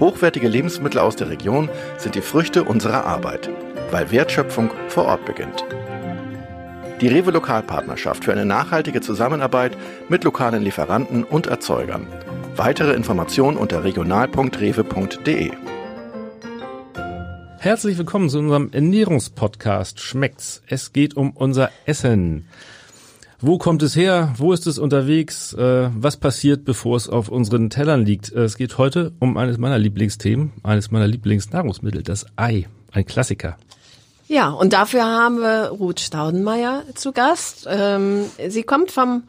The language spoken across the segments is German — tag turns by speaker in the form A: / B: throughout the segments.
A: Hochwertige Lebensmittel aus der Region sind die Früchte unserer Arbeit, weil Wertschöpfung vor Ort beginnt. Die Rewe Lokalpartnerschaft für eine nachhaltige Zusammenarbeit mit lokalen Lieferanten und Erzeugern. Weitere Informationen unter regional.rewe.de.
B: Herzlich willkommen zu unserem Ernährungspodcast Schmeckt's. Es geht um unser Essen. Wo kommt es her? Wo ist es unterwegs? Äh, was passiert, bevor es auf unseren Tellern liegt? Äh, es geht heute um eines meiner Lieblingsthemen, eines meiner Lieblingsnahrungsmittel, das Ei. Ein Klassiker.
C: Ja, und dafür haben wir Ruth Staudenmeier zu Gast. Ähm, sie kommt vom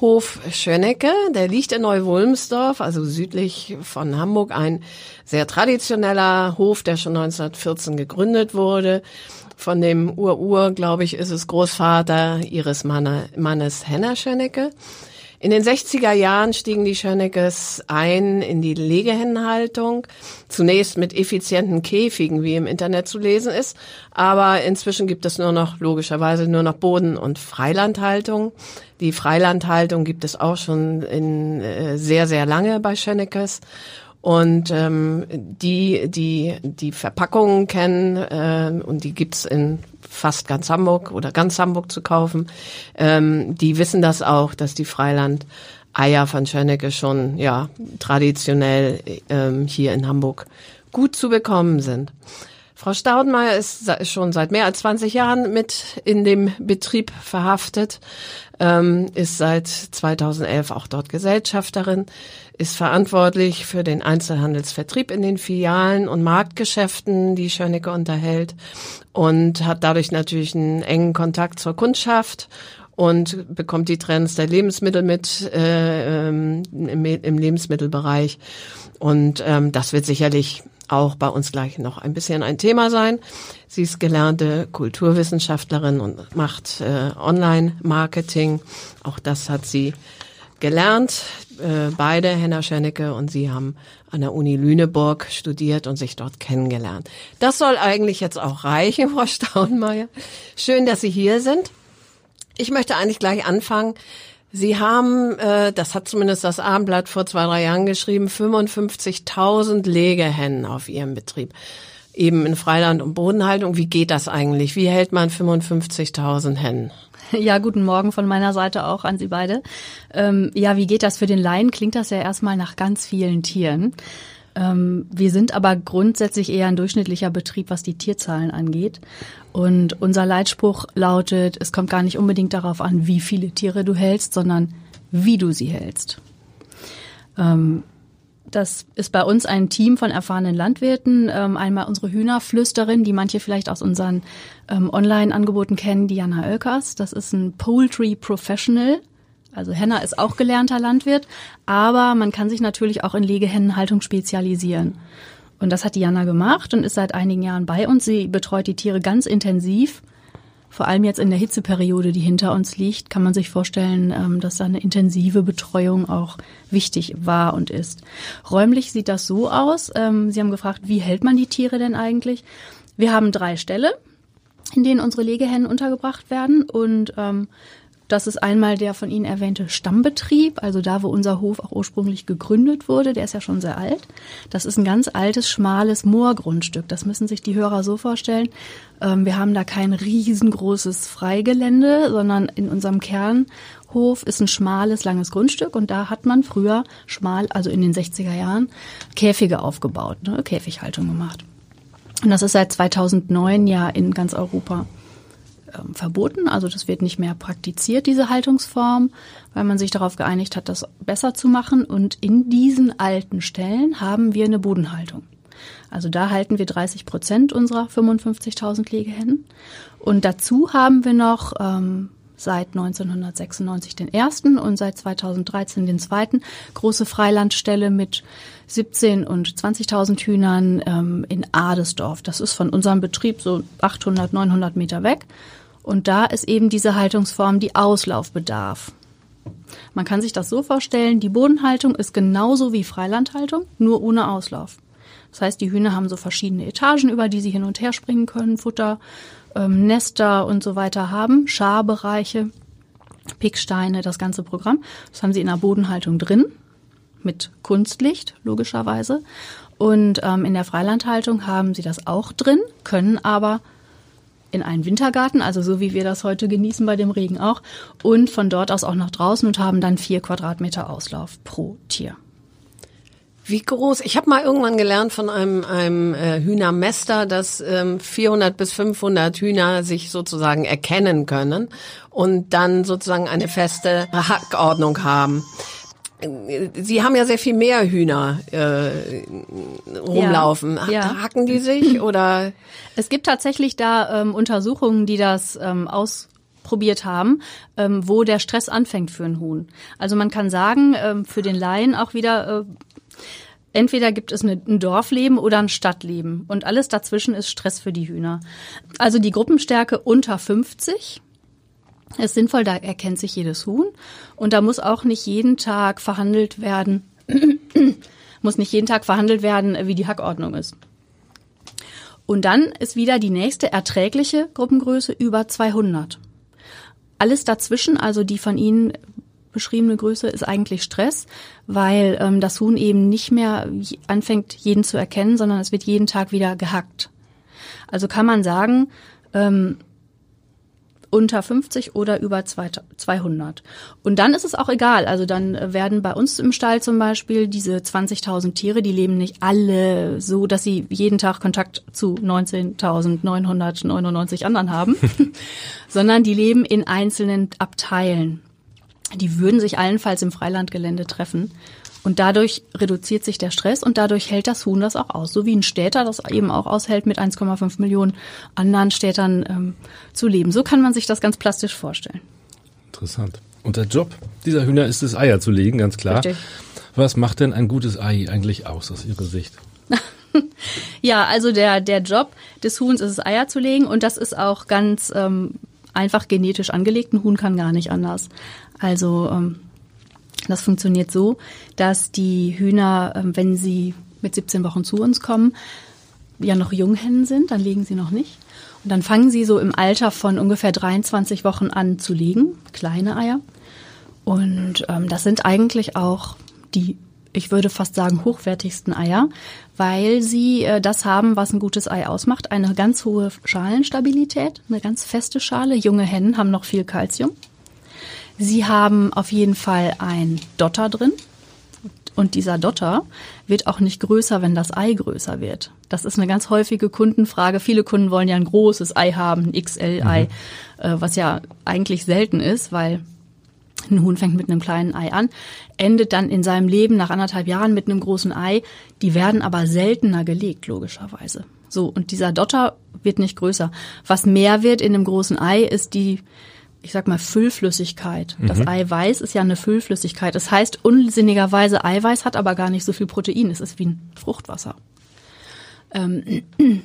C: Hof Schönecke, der liegt in Neu-Wulmsdorf, also südlich von Hamburg, ein sehr traditioneller Hof, der schon 1914 gegründet wurde von dem Ur-Ur, glaube ich, ist es Großvater ihres Manne, Mannes Henner Schönecke. In den 60er Jahren stiegen die Schöneckes ein in die Legehennenhaltung. Zunächst mit effizienten Käfigen, wie im Internet zu lesen ist. Aber inzwischen gibt es nur noch, logischerweise, nur noch Boden- und Freilandhaltung. Die Freilandhaltung gibt es auch schon in, äh, sehr, sehr lange bei Schöneckes. Und ähm, die, die die Verpackungen kennen äh, und die gibt's in fast ganz Hamburg oder ganz Hamburg zu kaufen, ähm, die wissen das auch, dass die Freiland Eier von Schönnecke schon ja traditionell ähm, hier in Hamburg gut zu bekommen sind. Frau Staudenmeier ist schon seit mehr als 20 Jahren mit in dem Betrieb verhaftet, ähm, ist seit 2011 auch dort Gesellschafterin, ist verantwortlich für den Einzelhandelsvertrieb in den Filialen und Marktgeschäften, die Schönnecke unterhält und hat dadurch natürlich einen engen Kontakt zur Kundschaft und bekommt die Trends der Lebensmittel mit äh, ähm, im, im Lebensmittelbereich. Und ähm, das wird sicherlich auch bei uns gleich noch ein bisschen ein Thema sein. Sie ist gelernte Kulturwissenschaftlerin und macht äh, Online-Marketing. Auch das hat sie gelernt. Äh, beide, Henna Schennecke und sie haben an der Uni Lüneburg studiert und sich dort kennengelernt. Das soll eigentlich jetzt auch reichen, Frau Staunmeier. Schön, dass Sie hier sind. Ich möchte eigentlich gleich anfangen Sie haben, äh, das hat zumindest das Abendblatt vor zwei, drei Jahren geschrieben, 55.000 Legehennen auf Ihrem Betrieb. Eben in Freiland und Bodenhaltung. Wie geht das eigentlich? Wie hält man 55.000 Hennen?
D: Ja, guten Morgen von meiner Seite auch an Sie beide. Ähm, ja, wie geht das für den Laien? Klingt das ja erstmal nach ganz vielen Tieren. Ähm, wir sind aber grundsätzlich eher ein durchschnittlicher Betrieb, was die Tierzahlen angeht. Und unser Leitspruch lautet, es kommt gar nicht unbedingt darauf an, wie viele Tiere du hältst, sondern wie du sie hältst. Ähm, das ist bei uns ein Team von erfahrenen Landwirten. Ähm, einmal unsere Hühnerflüsterin, die manche vielleicht aus unseren Online-Angeboten kennen, Diana Oelkers. Das ist ein Poultry Professional. Also Henner ist auch gelernter Landwirt, aber man kann sich natürlich auch in Legehennenhaltung spezialisieren. Und das hat Diana gemacht und ist seit einigen Jahren bei uns. Sie betreut die Tiere ganz intensiv. Vor allem jetzt in der Hitzeperiode, die hinter uns liegt, kann man sich vorstellen, ähm, dass da eine intensive Betreuung auch wichtig war und ist. Räumlich sieht das so aus. Ähm, Sie haben gefragt, wie hält man die Tiere denn eigentlich? Wir haben drei Ställe, in denen unsere Legehennen untergebracht werden und ähm, das ist einmal der von Ihnen erwähnte Stammbetrieb, also da, wo unser Hof auch ursprünglich gegründet wurde. Der ist ja schon sehr alt. Das ist ein ganz altes, schmales Moorgrundstück. Das müssen sich die Hörer so vorstellen. Ähm, wir haben da kein riesengroßes Freigelände, sondern in unserem Kernhof ist ein schmales, langes Grundstück und da hat man früher schmal, also in den 60er Jahren, Käfige aufgebaut, ne, Käfighaltung gemacht. Und das ist seit 2009 ja in ganz Europa ähm, verboten. Also das wird nicht mehr praktiziert, diese Haltungsform, weil man sich darauf geeinigt hat, das besser zu machen. Und in diesen alten Stellen haben wir eine Bodenhaltung. Also da halten wir 30 Prozent unserer 55.000 Legehennen. Und dazu haben wir noch ähm, seit 1996 den ersten und seit 2013 den zweiten. Große Freilandstelle mit 17 und 20.000 Hühnern ähm, in Adesdorf. Das ist von unserem Betrieb so 800, 900 Meter weg. Und da ist eben diese Haltungsform, die Auslaufbedarf. Man kann sich das so vorstellen, die Bodenhaltung ist genauso wie Freilandhaltung, nur ohne Auslauf. Das heißt, die Hühner haben so verschiedene Etagen, über die sie hin und her springen können, Futter, ähm, Nester und so weiter haben, Scharbereiche, Picksteine, das ganze Programm. Das haben sie in der Bodenhaltung drin, mit Kunstlicht, logischerweise. Und ähm, in der Freilandhaltung haben sie das auch drin, können aber in einen Wintergarten, also so wie wir das heute genießen bei dem Regen auch, und von dort aus auch nach draußen und haben dann vier Quadratmeter Auslauf pro Tier.
C: Wie groß? Ich habe mal irgendwann gelernt von einem, einem äh, Hühnermester, dass ähm, 400 bis 500 Hühner sich sozusagen erkennen können und dann sozusagen eine feste Hackordnung haben. Sie haben ja sehr viel mehr Hühner äh, rumlaufen.
D: Ja, ja.
C: Hacken die sich oder?
D: Es gibt tatsächlich da ähm, Untersuchungen, die das ähm, aus probiert haben, ähm, wo der Stress anfängt für ein Huhn. Also man kann sagen, ähm, für den Laien auch wieder, äh, entweder gibt es eine, ein Dorfleben oder ein Stadtleben und alles dazwischen ist Stress für die Hühner. Also die Gruppenstärke unter 50 ist sinnvoll, da erkennt sich jedes Huhn und da muss auch nicht jeden Tag verhandelt werden, muss nicht jeden Tag verhandelt werden, wie die Hackordnung ist. Und dann ist wieder die nächste erträgliche Gruppengröße über 200. Alles dazwischen, also die von Ihnen beschriebene Größe, ist eigentlich Stress, weil ähm, das Huhn eben nicht mehr anfängt, jeden zu erkennen, sondern es wird jeden Tag wieder gehackt. Also kann man sagen, ähm, unter 50 oder über 200. Und dann ist es auch egal. Also dann werden bei uns im Stall zum Beispiel diese 20.000 Tiere, die leben nicht alle so, dass sie jeden Tag Kontakt zu 19.999 anderen haben, sondern die leben in einzelnen Abteilen. Die würden sich allenfalls im Freilandgelände treffen. Und dadurch reduziert sich der Stress und dadurch hält das Huhn das auch aus. So wie ein Städter das eben auch aushält, mit 1,5 Millionen anderen Städtern ähm, zu leben. So kann man sich das ganz plastisch vorstellen.
B: Interessant. Und der Job dieser Hühner ist es, Eier zu legen, ganz klar. Richtig. Was macht denn ein gutes Ei eigentlich aus, aus Ihrer Sicht?
D: ja, also der, der Job des Huhns ist es, Eier zu legen und das ist auch ganz ähm, einfach genetisch angelegt. Ein Huhn kann gar nicht anders. Also ähm, das funktioniert so, dass die Hühner, ähm, wenn sie mit 17 Wochen zu uns kommen, ja noch Junghennen sind, dann legen sie noch nicht. Und dann fangen sie so im Alter von ungefähr 23 Wochen an zu legen, kleine Eier. Und ähm, das sind eigentlich auch die, ich würde fast sagen, hochwertigsten Eier, weil sie äh, das haben, was ein gutes Ei ausmacht. Eine ganz hohe Schalenstabilität, eine ganz feste Schale. Junge Hennen haben noch viel Kalzium. Sie haben auf jeden Fall ein Dotter drin. Und dieser Dotter wird auch nicht größer, wenn das Ei größer wird. Das ist eine ganz häufige Kundenfrage. Viele Kunden wollen ja ein großes Ei haben, ein XL-Ei, mhm. äh, was ja eigentlich selten ist, weil ein Huhn fängt mit einem kleinen Ei an, endet dann in seinem Leben nach anderthalb Jahren mit einem großen Ei. Die werden aber seltener gelegt, logischerweise. So, und dieser Dotter wird nicht größer. Was mehr wird in einem großen Ei, ist die ich sag mal, Füllflüssigkeit. Das mhm. Eiweiß ist ja eine Füllflüssigkeit. Das heißt, unsinnigerweise Eiweiß hat aber gar nicht so viel Protein. Es ist wie ein Fruchtwasser. Ähm,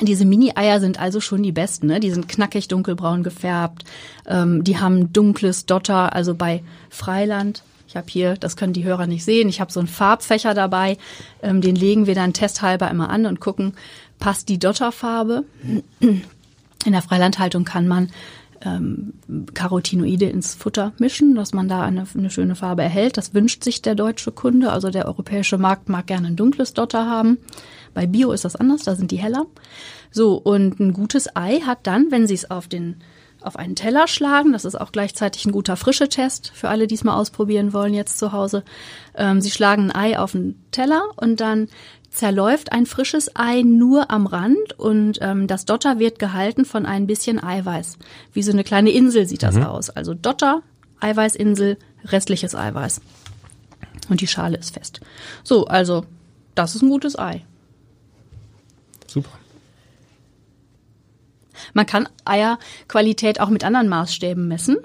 D: diese Mini-Eier sind also schon die besten. Ne? Die sind knackig dunkelbraun gefärbt. Ähm, die haben dunkles Dotter. Also bei Freiland ich habe hier, das können die Hörer nicht sehen, ich habe so einen Farbfächer dabei, ähm, den legen wir dann testhalber immer an und gucken, passt die Dotterfarbe. In der Freilandhaltung kann man ähm, Carotinoide ins Futter mischen, dass man da eine, eine schöne Farbe erhält. Das wünscht sich der deutsche Kunde. Also der europäische Markt mag gerne ein dunkles Dotter haben. Bei Bio ist das anders, da sind die heller. So, und ein gutes Ei hat dann, wenn Sie es auf den auf einen Teller schlagen. Das ist auch gleichzeitig ein guter frische Test für alle, die es mal ausprobieren wollen jetzt zu Hause. Ähm, Sie schlagen ein Ei auf einen Teller und dann zerläuft ein frisches Ei nur am Rand und ähm, das Dotter wird gehalten von ein bisschen Eiweiß. Wie so eine kleine Insel sieht das mhm. aus. Also Dotter, Eiweißinsel, restliches Eiweiß. Und die Schale ist fest. So, also das ist ein gutes Ei.
B: Super.
D: Man kann Eierqualität auch mit anderen Maßstäben messen.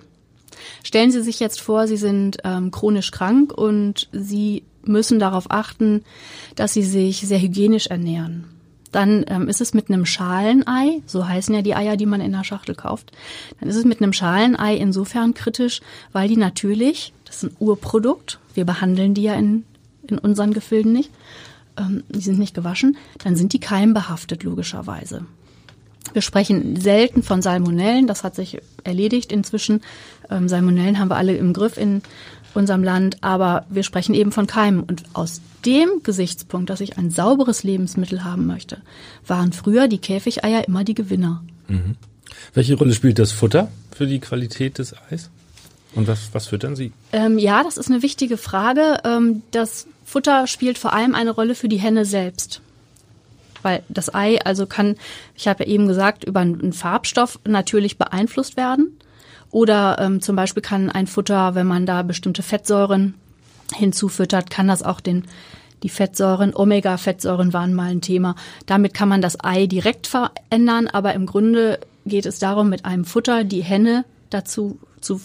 D: Stellen Sie sich jetzt vor, Sie sind ähm, chronisch krank und Sie müssen darauf achten, dass Sie sich sehr hygienisch ernähren. Dann ähm, ist es mit einem Schalenei, so heißen ja die Eier, die man in der Schachtel kauft, dann ist es mit einem Schalenei insofern kritisch, weil die natürlich, das ist ein Urprodukt, wir behandeln die ja in, in unseren Gefilden nicht, ähm, die sind nicht gewaschen, dann sind die keimbehaftet logischerweise. Wir sprechen selten von Salmonellen, das hat sich erledigt inzwischen. Ähm, Salmonellen haben wir alle im Griff in unserem Land, aber wir sprechen eben von Keimen. Und aus dem Gesichtspunkt, dass ich ein sauberes Lebensmittel haben möchte, waren früher die Käfigeier immer die Gewinner.
B: Mhm. Welche Rolle spielt das Futter für die Qualität des Eis? Und was, was füttern Sie?
D: Ähm, ja, das ist eine wichtige Frage. Ähm, das Futter spielt vor allem eine Rolle für die Henne selbst. Weil das Ei also kann, ich habe ja eben gesagt, über einen Farbstoff natürlich beeinflusst werden. Oder ähm, zum Beispiel kann ein Futter, wenn man da bestimmte Fettsäuren hinzufüttert, kann das auch den die Fettsäuren, Omega-Fettsäuren waren mal ein Thema. Damit kann man das Ei direkt verändern, aber im Grunde geht es darum, mit einem Futter die Henne dazu zu,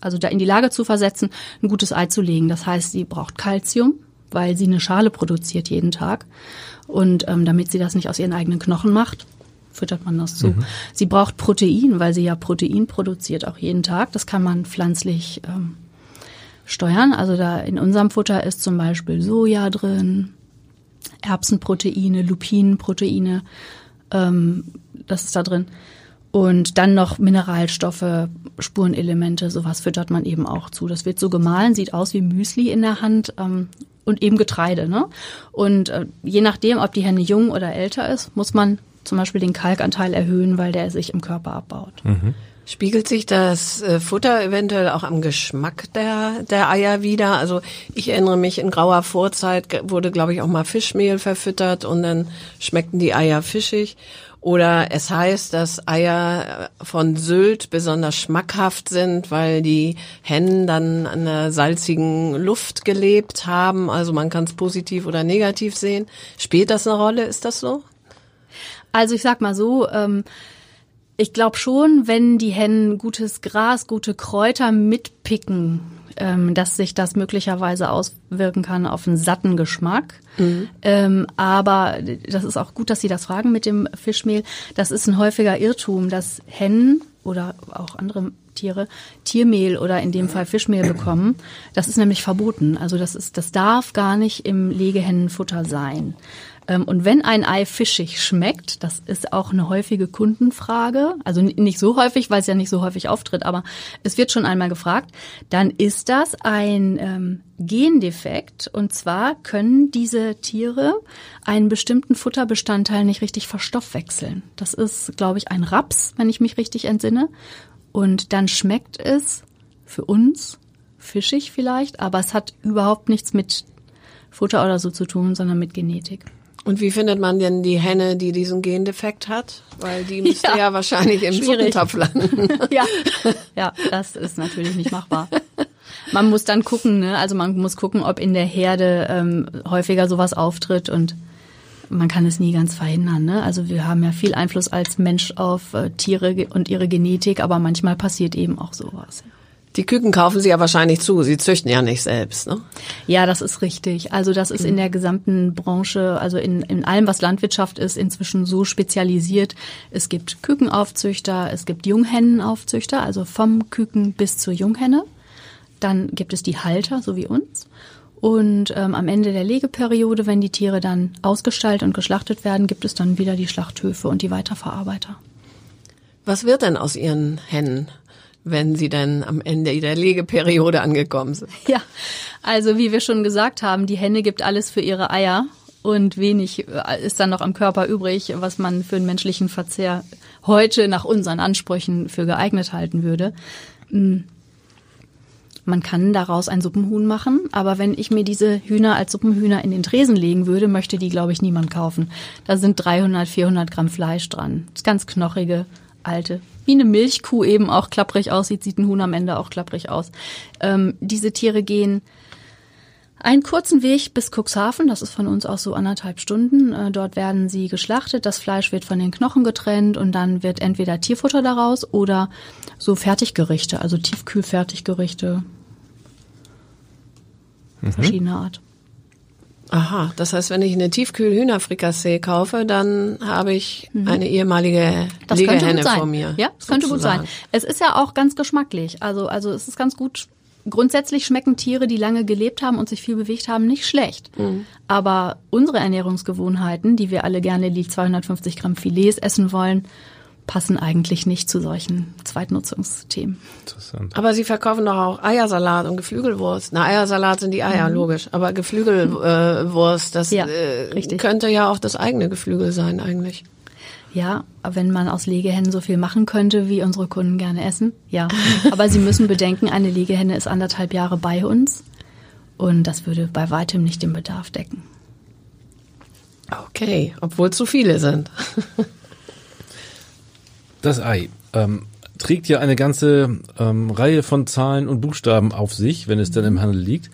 D: also da in die Lage zu versetzen, ein gutes Ei zu legen. Das heißt, sie braucht Kalzium, weil sie eine Schale produziert jeden Tag. Und ähm, damit sie das nicht aus ihren eigenen Knochen macht, füttert man das zu. Mhm. Sie braucht Protein, weil sie ja Protein produziert auch jeden Tag. Das kann man pflanzlich ähm, steuern. Also da in unserem Futter ist zum Beispiel Soja drin, Erbsenproteine, Lupinenproteine, ähm, das ist da drin. Und dann noch Mineralstoffe, Spurenelemente, sowas füttert man eben auch zu. Das wird so gemahlen, sieht aus wie Müsli in der Hand ähm, und eben Getreide. Ne? Und äh, je nachdem, ob die Henne jung oder älter ist, muss man zum Beispiel den Kalkanteil erhöhen, weil der sich im Körper abbaut. Mhm.
C: Spiegelt sich das äh, Futter eventuell auch am Geschmack der, der Eier wieder? Also ich erinnere mich, in grauer Vorzeit wurde, glaube ich, auch mal Fischmehl verfüttert und dann schmeckten die Eier fischig. Oder es heißt, dass Eier von Sylt besonders schmackhaft sind, weil die Hennen dann an der salzigen Luft gelebt haben. Also man kann es positiv oder negativ sehen. Spielt das eine Rolle? Ist das so?
D: Also ich sag mal so, ähm, ich glaube schon, wenn die Hennen gutes Gras, gute Kräuter mitpicken, ähm, dass sich das möglicherweise auswirken kann auf einen satten Geschmack. Mhm. Ähm, aber das ist auch gut, dass Sie das fragen mit dem Fischmehl. Das ist ein häufiger Irrtum, dass Hennen oder auch andere Tiere Tiermehl oder in dem Fall Fischmehl bekommen. Das ist nämlich verboten. Also das ist, das darf gar nicht im Legehennenfutter sein. Ähm, und wenn ein Ei fischig schmeckt, das ist auch eine häufige Kundenfrage, also nicht so häufig, weil es ja nicht so häufig auftritt, aber es wird schon einmal gefragt, dann ist das ein ähm, Gendefekt. Und zwar können diese Tiere einen bestimmten Futterbestandteil nicht richtig verstoffwechseln. Das ist, glaube ich, ein Raps, wenn ich mich richtig entsinne. Und dann schmeckt es für uns fischig vielleicht, aber es hat überhaupt nichts mit Futter oder so zu tun, sondern mit Genetik.
C: Und wie findet man denn die Henne, die diesen Gendefekt hat? Weil die müsste ja, ja wahrscheinlich im Suppentopf landen.
D: ja. ja, das ist natürlich nicht machbar. Man muss dann gucken, ne? also man muss gucken, ob in der Herde ähm, häufiger sowas auftritt und man kann es nie ganz verhindern. Ne? Also wir haben ja viel Einfluss als Mensch auf äh, Tiere und ihre Genetik, aber manchmal passiert eben auch sowas. Ja.
C: Die Küken kaufen Sie ja wahrscheinlich zu. Sie züchten ja nicht selbst, ne?
D: Ja, das ist richtig. Also das ist in der gesamten Branche, also in, in allem, was Landwirtschaft ist, inzwischen so spezialisiert. Es gibt Kükenaufzüchter, es gibt Junghennenaufzüchter, also vom Küken bis zur Junghenne. Dann gibt es die Halter, so wie uns. Und ähm, am Ende der Legeperiode, wenn die Tiere dann ausgestaltet und geschlachtet werden, gibt es dann wieder die Schlachthöfe und die Weiterverarbeiter.
C: Was wird denn aus Ihren Hennen? Wenn sie dann am Ende der Legeperiode angekommen sind.
D: Ja, also wie wir schon gesagt haben, die Henne gibt alles für ihre Eier und wenig äh, ist dann noch am Körper übrig, was man für einen menschlichen Verzehr heute nach unseren Ansprüchen für geeignet halten würde. Hm. Man kann daraus ein Suppenhuhn machen, aber wenn ich mir diese Hühner als Suppenhühner in den Tresen legen würde, möchte die, glaube ich, niemand kaufen. Da sind 300, 400 Gramm Fleisch dran. Das ganz knochige, alte wie eine Milchkuh eben auch klapprig aussieht, sieht ein Huhn am Ende auch klapprig aus. Ähm, diese Tiere gehen Einen kurzen Weg bis Cuxhaven, das ist von uns auch so anderthalb Stunden. Äh, dort werden sie geschlachtet, das Fleisch wird von den Knochen getrennt und dann wird entweder Tierfutter daraus oder so Fertiggerichte, also Tiefkühlfertiggerichte mhm. verschiedener Art.
C: Aha, das heißt, wenn ich eine Tiefkühl-Hühnerfrikassee kaufe, dann habe ich mhm. eine ehemalige das Legehenne vor mir.
D: Ja, das könnte gut sein. Es ist ja auch ganz geschmacklich. Also, also es ist ganz gut. Grundsätzlich schmecken Tiere, die lange gelebt haben und sich viel bewegt haben, nicht schlecht. Mhm. Aber unsere Ernährungsgewohnheiten, die wir alle gerne die 250 Gramm Filets essen wollen, passen eigentlich nicht zu solchen Zweitnutzungsthemen.
C: Interessant. Aber Sie verkaufen doch auch Eiersalat und Geflügelwurst. Na, Eiersalat sind die Eier, mhm. logisch. Aber Geflügelwurst, äh, das ja, äh, könnte ja auch das eigene Geflügel sein eigentlich.
D: Ja, wenn man aus Legehennen so viel machen könnte, wie unsere Kunden gerne essen, ja. Aber Sie müssen bedenken, eine Legehenne ist anderthalb Jahre bei uns und das würde bei weitem nicht den Bedarf decken.
C: Okay, obwohl zu viele sind.
B: Das Ei ähm, trägt ja eine ganze ähm, Reihe von Zahlen und Buchstaben auf sich, wenn es dann im Handel liegt.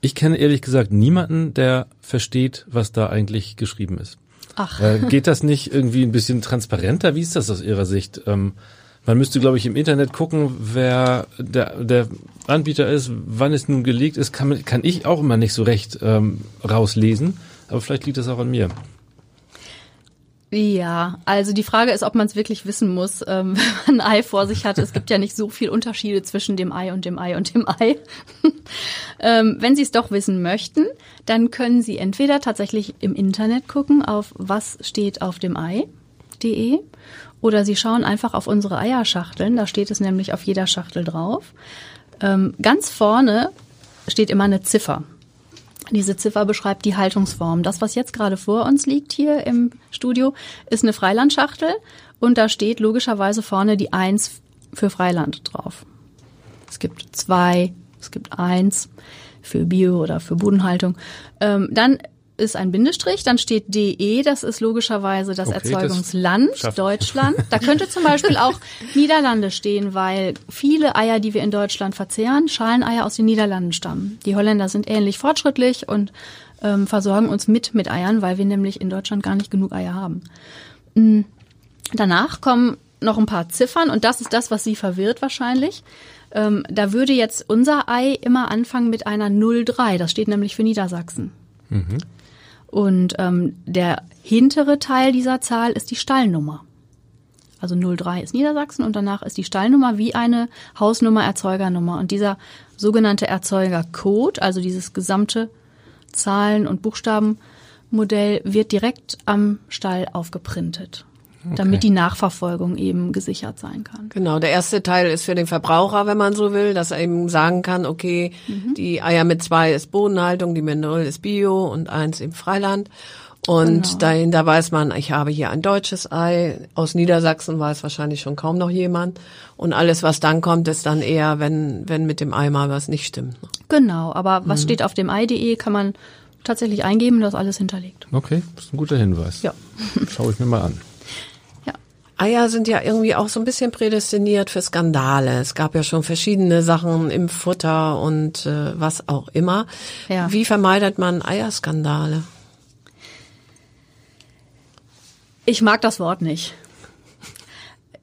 B: Ich kenne ehrlich gesagt niemanden, der versteht, was da eigentlich geschrieben ist. Ach. Äh, geht das nicht irgendwie ein bisschen transparenter? Wie ist das aus Ihrer Sicht? Ähm, man müsste, glaube ich, im Internet gucken, wer der, der Anbieter ist, wann es nun gelegt ist, kann, kann ich auch immer nicht so recht ähm, rauslesen. Aber vielleicht liegt das auch an mir.
D: Ja, also die Frage ist, ob man es wirklich wissen muss, ähm, wenn man ein Ei vor sich hat. Es gibt ja nicht so viel Unterschiede zwischen dem Ei und dem Ei und dem Ei. ähm, wenn Sie es doch wissen möchten, dann können Sie entweder tatsächlich im Internet gucken auf was steht auf dem Ei.de oder Sie schauen einfach auf unsere Eierschachteln. Da steht es nämlich auf jeder Schachtel drauf. Ähm, ganz vorne steht immer eine Ziffer. Diese Ziffer beschreibt die Haltungsform. Das, was jetzt gerade vor uns liegt hier im Studio, ist eine Freilandschachtel und da steht logischerweise vorne die Eins für Freiland drauf. Es gibt zwei, es gibt eins für Bio oder für Bodenhaltung. Ähm, dann ist ein Bindestrich, dann steht DE, das ist logischerweise das okay, Erzeugungsland das Deutschland. Da könnte zum Beispiel auch Niederlande stehen, weil viele Eier, die wir in Deutschland verzehren, Schaleneier aus den Niederlanden stammen. Die Holländer sind ähnlich fortschrittlich und ähm, versorgen uns mit mit Eiern, weil wir nämlich in Deutschland gar nicht genug Eier haben. Mhm. Danach kommen noch ein paar Ziffern und das ist das, was Sie verwirrt wahrscheinlich. Ähm, da würde jetzt unser Ei immer anfangen mit einer 03. Das steht nämlich für Niedersachsen. Mhm. Und ähm, der hintere Teil dieser Zahl ist die Stallnummer. Also 03 ist Niedersachsen und danach ist die Stallnummer wie eine Hausnummer, Erzeugernummer. Und dieser sogenannte Erzeugercode, also dieses gesamte Zahlen- und Buchstabenmodell, wird direkt am Stall aufgeprintet okay. damit die Nachverfolgung eben gesichert sein kann.
C: Genau, der erste Teil ist für den Verbraucher, wenn man so will, dass er eben sagen kann, okay, mhm. die Eier mit zwei ist Bodenhaltung, die mit null ist Bio und eins im Freiland. Und genau. dahin, da weiß man, ich habe hier ein deutsches Ei. Aus Niedersachsen weiß wahrscheinlich schon kaum noch jemand. Und alles, was dann kommt, ist dann eher, wenn, wenn mit dem Ei mal was nicht stimmt.
D: Genau, aber was mhm. steht auf dem Ei.de, kann man tatsächlich eingeben, das ist alles hinterlegt.
B: Okay, das ist ein guter Hinweis. Ja. Schaue ich mir mal an.
C: Eier sind ja irgendwie auch so ein bisschen prädestiniert für Skandale. Es gab ja schon verschiedene Sachen im Futter und äh, was auch immer. Ja. Wie vermeidet man Eierskandale?
D: Ich mag das Wort nicht.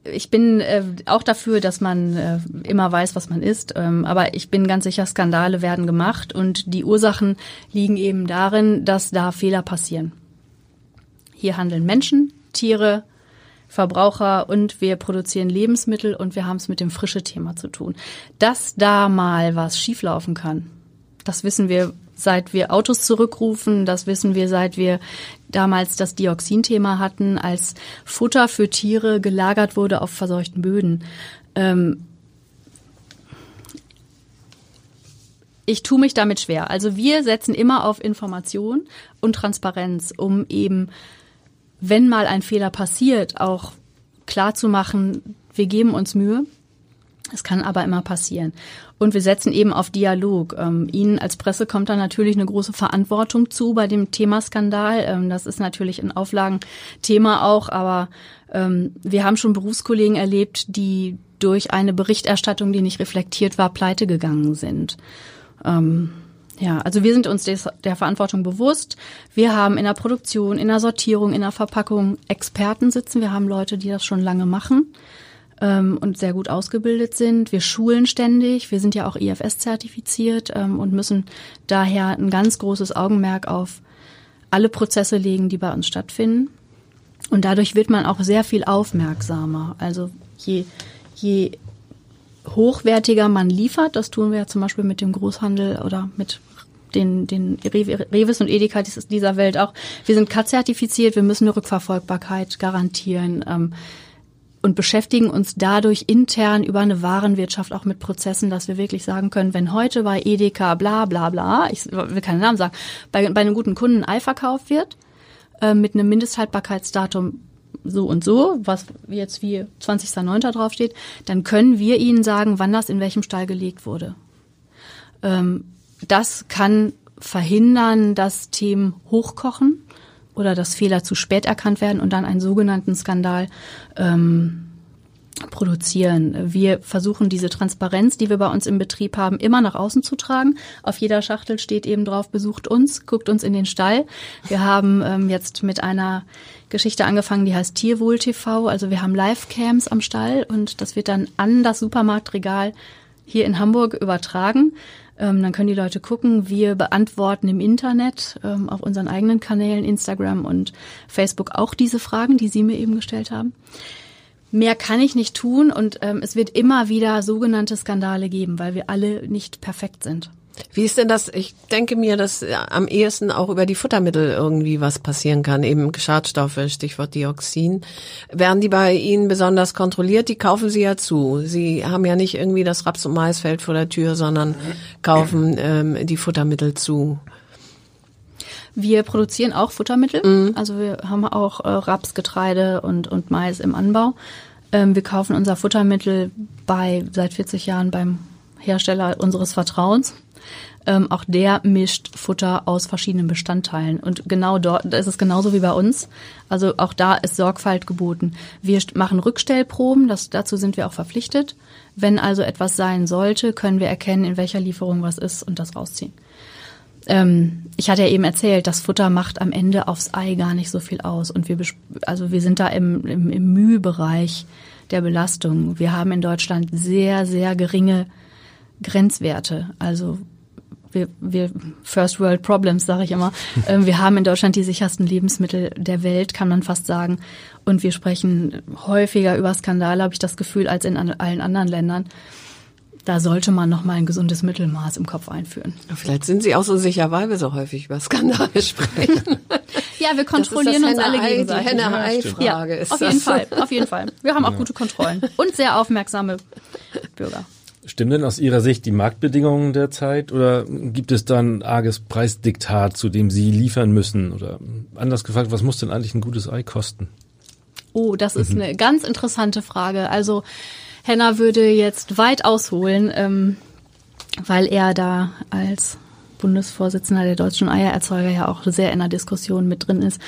D: Ich bin äh, auch dafür, dass man äh, immer weiß, was man isst. Ähm, aber ich bin ganz sicher, Skandale werden gemacht und die Ursachen liegen eben darin, dass da Fehler passieren. Hier handeln Menschen, Tiere, Verbraucher und wir produzieren Lebensmittel und wir haben es mit dem frische Thema zu tun. Dass da mal was schieflaufen kann, das wissen wir seit wir Autos zurückrufen, das wissen wir seit wir damals das Dioxinthema hatten, als Futter für Tiere gelagert wurde auf verseuchten Böden. Ähm, ich tue mich damit schwer. Also wir setzen immer auf Information und Transparenz, um eben wenn mal ein Fehler passiert, auch klar zu machen, wir geben uns Mühe. Es kann aber immer passieren. Und wir setzen eben auf Dialog. Ähm, Ihnen als Presse kommt da natürlich eine große Verantwortung zu bei dem Thema Skandal. Ähm, das ist natürlich ein Auflagenthema auch, aber ähm, wir haben schon Berufskollegen erlebt, die durch eine Berichterstattung, die nicht reflektiert war, pleite gegangen sind. Ähm, Ja, also wir sind uns des, der Verantwortung bewusst. Wir haben in der Produktion, in der Sortierung, in der Verpackung Experten sitzen. Wir haben Leute, die das schon lange machen ähm, und sehr gut ausgebildet sind. Wir schulen ständig. Wir sind ja auch IFS zertifiziert ähm, und müssen daher ein ganz großes Augenmerk auf alle Prozesse legen, die bei uns stattfinden. Und dadurch wird man auch sehr viel aufmerksamer. Also je, je hochwertiger man liefert, das tun wir ja zum Beispiel mit dem Großhandel oder mit den, den Revis und Edeka dieser Welt auch. Wir sind CAT-zertifiziert, wir müssen eine Rückverfolgbarkeit garantieren ähm, und beschäftigen uns dadurch intern über eine Warenwirtschaft auch mit Prozessen, dass wir wirklich sagen können, wenn heute bei Edeka bla bla bla, ich will keinen Namen sagen, bei, bei einem guten Kunden Ei verkauft wird, äh, mit einem Mindesthaltbarkeitsdatum so und so, was jetzt wie 20.09. draufsteht, dann können wir Ihnen sagen, wann das in welchem Stall gelegt wurde. Ähm, das kann verhindern, dass Themen hochkochen oder dass Fehler zu spät erkannt werden und dann einen sogenannten Skandal ähm, produzieren. Wir versuchen diese Transparenz, die wir bei uns im Betrieb haben, immer nach außen zu tragen. Auf jeder Schachtel steht eben drauf, besucht uns, guckt uns in den Stall. Wir haben ähm, jetzt mit einer Geschichte angefangen, die heißt Tierwohl TV. Also wir haben Live-Cams am Stall und das wird dann an das Supermarktregal hier in Hamburg übertragen. Ähm, dann können die Leute gucken. Wir beantworten im Internet ähm, auf unseren eigenen Kanälen, Instagram und Facebook auch diese Fragen, die Sie mir eben gestellt haben. Mehr kann ich nicht tun und ähm, es wird immer wieder sogenannte Skandale geben, weil wir alle nicht perfekt sind.
C: Wie ist denn das? Ich denke mir, dass am ehesten auch über die Futtermittel irgendwie was passieren kann, eben Schadstoffe, Stichwort Dioxin. Werden die bei Ihnen besonders kontrolliert? Die kaufen Sie ja zu. Sie haben ja nicht irgendwie das Raps- und Maisfeld vor der Tür, sondern kaufen ähm, die Futtermittel zu.
D: Wir produzieren auch Futtermittel. Mhm. Also wir haben auch äh, Raps, Getreide und, und Mais im Anbau. Ähm, wir kaufen unser Futtermittel bei seit 40 Jahren beim Hersteller unseres Vertrauens. Ähm, auch der mischt Futter aus verschiedenen Bestandteilen. Und genau dort ist es genauso wie bei uns. Also auch da ist Sorgfalt geboten. Wir machen Rückstellproben, das, dazu sind wir auch verpflichtet. Wenn also etwas sein sollte, können wir erkennen, in welcher Lieferung was ist und das rausziehen. Ähm, ich hatte ja eben erzählt, das Futter macht am Ende aufs Ei gar nicht so viel aus. Und wir, also wir sind da im, im, im Mühbereich der Belastung. Wir haben in Deutschland sehr, sehr geringe Grenzwerte. Also wir, wir First World Problems, sage ich immer. Ähm, wir haben in Deutschland die sichersten Lebensmittel der Welt, kann man fast sagen. Und wir sprechen häufiger über Skandale, habe ich das Gefühl, als in allen anderen Ländern. Da sollte man noch mal ein gesundes Mittelmaß im Kopf einführen.
C: Vielleicht sind Sie auch so sicher, weil wir so häufig über Skandale sprechen.
D: ja, wir kontrollieren uns alle gegenseitig.
C: Die Henne-Ei-Frage
D: ja, ist auf jeden Fall, auf jeden Fall. Wir haben auch gute Kontrollen und sehr aufmerksame Bürger.
B: Stimmen denn aus Ihrer Sicht die Marktbedingungen der Zeit oder gibt es dann arges Preisdiktat, zu dem Sie liefern müssen? Oder anders gefragt, was muss denn eigentlich ein gutes Ei kosten?
D: Oh, das ist mhm. eine ganz interessante Frage. Also Henna würde jetzt weit ausholen, ähm, weil er da als Bundesvorsitzender der deutschen Eiererzeuger ja auch sehr in der Diskussion mit drin ist.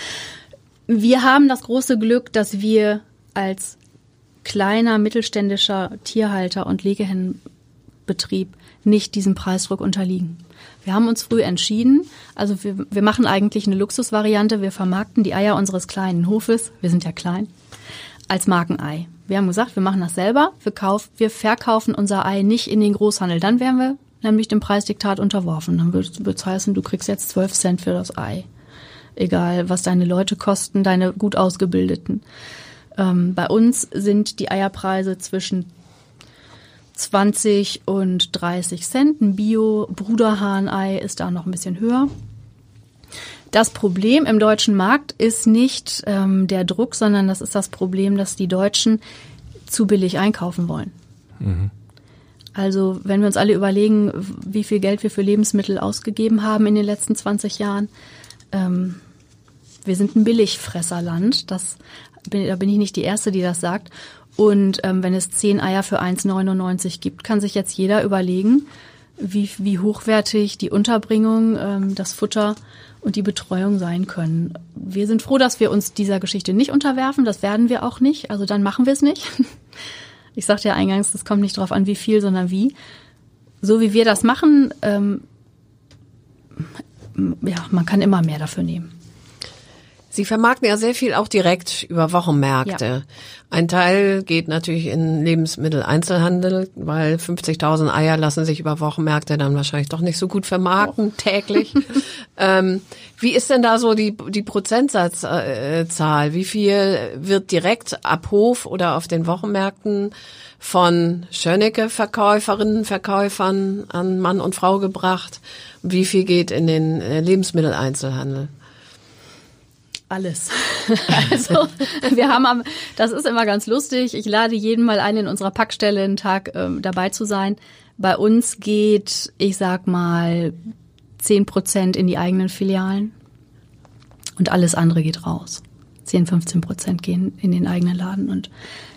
D: Wir haben das große Glück, dass wir als kleiner mittelständischer Tierhalter und Legehennenbetrieb nicht diesem Preisdruck unterliegen. Wir haben uns früh entschieden, also wir, wir machen eigentlich eine Luxusvariante, wir vermarkten die Eier unseres kleinen Hofes, wir sind ja klein, als Markenei. Wir haben gesagt, wir machen das selber, wir, kauf, wir verkaufen unser Ei nicht in den Großhandel, dann wären wir nämlich dem Preisdiktat unterworfen. Dann würde es heißen, du kriegst jetzt 12 Cent für das Ei. Egal, was deine Leute kosten, deine gut ausgebildeten. Ähm, bei uns sind die Eierpreise zwischen 20 und 30 Cent. Ein Bio-Bruderhahnei ist da noch ein bisschen höher. Das Problem im deutschen Markt ist nicht ähm, der Druck, sondern das ist das Problem, dass die Deutschen zu billig einkaufen wollen. Mhm. Also wenn wir uns alle überlegen, wie viel Geld wir für Lebensmittel ausgegeben haben in den letzten 20 Jahren, ähm, wir sind ein Billigfresserland. Das bin, da bin ich nicht die Erste, die das sagt. Und ähm, wenn es zehn Eier für 1,99 gibt, kann sich jetzt jeder überlegen, wie, wie hochwertig die Unterbringung, ähm, das Futter und die Betreuung sein können. Wir sind froh, dass wir uns dieser Geschichte nicht unterwerfen. Das werden wir auch nicht. Also dann machen wir es nicht. Ich sagte ja eingangs, es kommt nicht darauf an, wie viel, sondern wie. So wie wir das machen, ähm, ja, man kann immer mehr dafür nehmen.
C: Sie vermarkten ja sehr viel auch direkt über Wochenmärkte. Ja. Ein Teil geht natürlich in Lebensmitteleinzelhandel, weil 50.000 Eier lassen sich über Wochenmärkte dann wahrscheinlich doch nicht so gut vermarkten oh. täglich. ähm, wie ist denn da so die, die Prozentsatzzahl? Wie viel wird direkt ab Hof oder auf den Wochenmärkten von Schönnecke-Verkäuferinnen, Verkäufern an Mann und Frau gebracht? Wie viel geht in den äh, Lebensmitteleinzelhandel?
D: Alles. also wir haben am, das ist immer ganz lustig. Ich lade jeden mal ein, in unserer Packstelle einen Tag ähm, dabei zu sein. Bei uns geht, ich sag mal, zehn Prozent in die eigenen Filialen und alles andere geht raus. 10, 15 Prozent gehen in den eigenen Laden und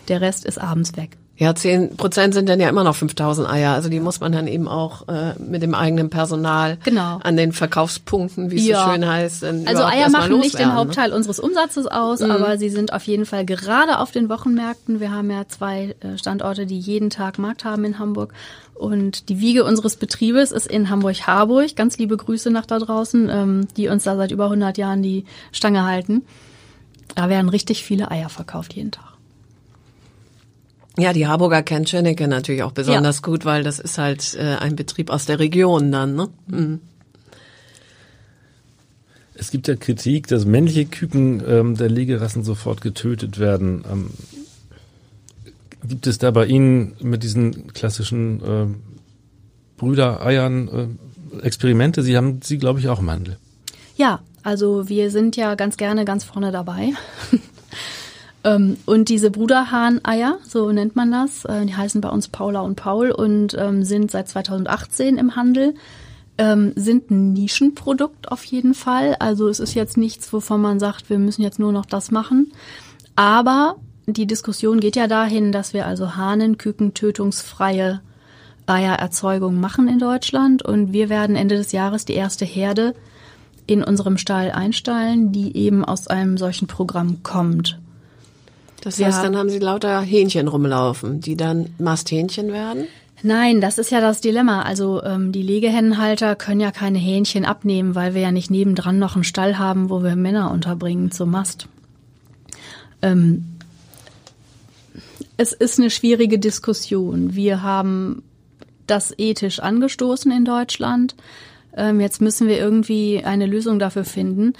D: der Rest ist abends weg.
C: Ja, zehn Prozent sind dann ja immer noch 5000 Eier. Also die muss man dann eben auch äh, mit dem eigenen Personal genau. an den Verkaufspunkten, wie es ja. so schön heißt.
D: Also Eier machen nicht den ne? Hauptteil unseres Umsatzes aus, mhm. aber sie sind auf jeden Fall gerade auf den Wochenmärkten. Wir haben ja zwei äh, Standorte, die jeden Tag Markt haben in Hamburg. Und die Wiege unseres Betriebes ist in Hamburg-Harburg. Ganz liebe Grüße nach da draußen, ähm, die uns da seit über 100 Jahren die Stange halten. Da werden richtig viele Eier verkauft jeden Tag.
C: Ja, die Harburger kennt Schönecke natürlich auch besonders ja. gut, weil das ist halt äh, ein Betrieb aus der Region dann. Ne? Mhm.
B: Es gibt ja Kritik, dass männliche Küken ähm, der Legerassen sofort getötet werden. Ähm, gibt es da bei Ihnen mit diesen klassischen äh, Brüdereiern äh, Experimente? Sie haben sie, glaube ich, auch im Handel.
D: Ja, also wir sind ja ganz gerne ganz vorne dabei. Ähm, und diese Bruderhahn-Eier, so nennt man das, äh, die heißen bei uns Paula und Paul und ähm, sind seit 2018 im Handel. Ähm, sind ein Nischenprodukt auf jeden Fall. Also es ist jetzt nichts, wovon man sagt, wir müssen jetzt nur noch das machen. Aber die Diskussion geht ja dahin, dass wir also Hahnenküken tötungsfreie Eiererzeugung machen in Deutschland und wir werden Ende des Jahres die erste Herde in unserem Stall einstallen, die eben aus einem solchen Programm kommt.
C: Das heißt, dann haben Sie lauter Hähnchen rumlaufen, die dann Masthähnchen werden?
D: Nein, das ist ja das Dilemma. Also ähm, die Legehennenhalter können ja keine Hähnchen abnehmen, weil wir ja nicht nebendran noch einen Stall haben, wo wir Männer unterbringen zum Mast. Ähm, es ist eine schwierige Diskussion. Wir haben das ethisch angestoßen in Deutschland. Ähm, jetzt müssen wir irgendwie eine Lösung dafür finden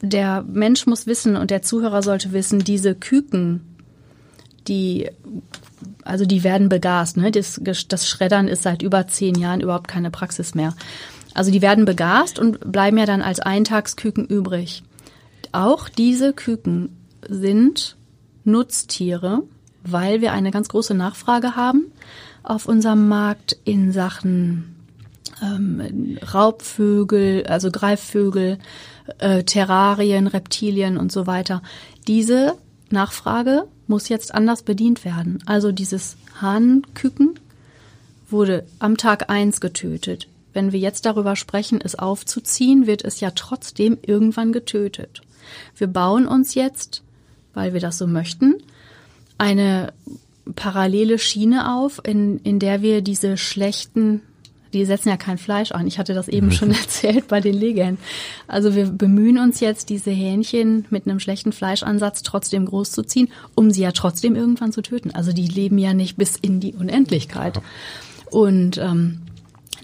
D: der Mensch muss wissen und der Zuhörer sollte wissen, diese Küken, die, also die werden begast. Ne? Das, das Schreddern ist seit über zehn Jahren überhaupt keine Praxis mehr. Also die werden begast und bleiben ja dann als Eintagsküken übrig. Auch diese Küken sind Nutztiere, weil wir eine ganz große Nachfrage haben auf unserem Markt in Sachen ähm, Raubvögel, also Greifvögel, äh, Terrarien, Reptilien und so weiter. Diese Nachfrage muss jetzt anders bedient werden. Also dieses Hahnküken wurde am Tag eins getötet. Wenn wir jetzt darüber sprechen, es aufzuziehen, wird es ja trotzdem irgendwann getötet. Wir bauen uns jetzt, weil wir das so möchten, eine parallele Schiene auf, in, in der wir diese schlechten die setzen ja kein Fleisch an. Ich hatte das eben schon erzählt bei den Legern. Also wir bemühen uns jetzt, diese Hähnchen mit einem schlechten Fleischansatz trotzdem großzuziehen, um sie ja trotzdem irgendwann zu töten. Also die leben ja nicht bis in die Unendlichkeit. Und ähm,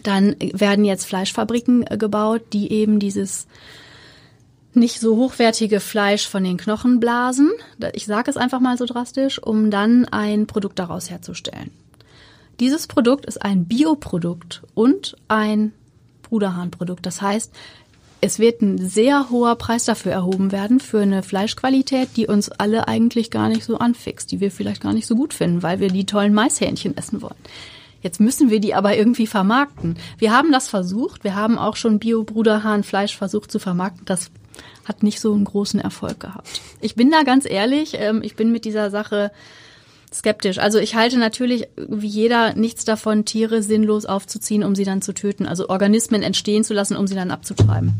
D: dann werden jetzt Fleischfabriken äh, gebaut, die eben dieses nicht so hochwertige Fleisch von den Knochen blasen, ich sage es einfach mal so drastisch, um dann ein Produkt daraus herzustellen. Dieses Produkt ist ein Bioprodukt und ein Bruderhahnprodukt. Das heißt, es wird ein sehr hoher Preis dafür erhoben werden für eine Fleischqualität, die uns alle eigentlich gar nicht so anfixt, die wir vielleicht gar nicht so gut finden, weil wir die tollen Maishähnchen essen wollen. Jetzt müssen wir die aber irgendwie vermarkten. Wir haben das versucht. Wir haben auch schon Bio-Bruderhahnfleisch versucht zu vermarkten. Das hat nicht so einen großen Erfolg gehabt. Ich bin da ganz ehrlich. Ähm, ich bin mit dieser Sache skeptisch. Also ich halte natürlich wie jeder nichts davon, Tiere sinnlos aufzuziehen, um sie dann zu töten. Also Organismen entstehen zu lassen, um sie dann abzutreiben.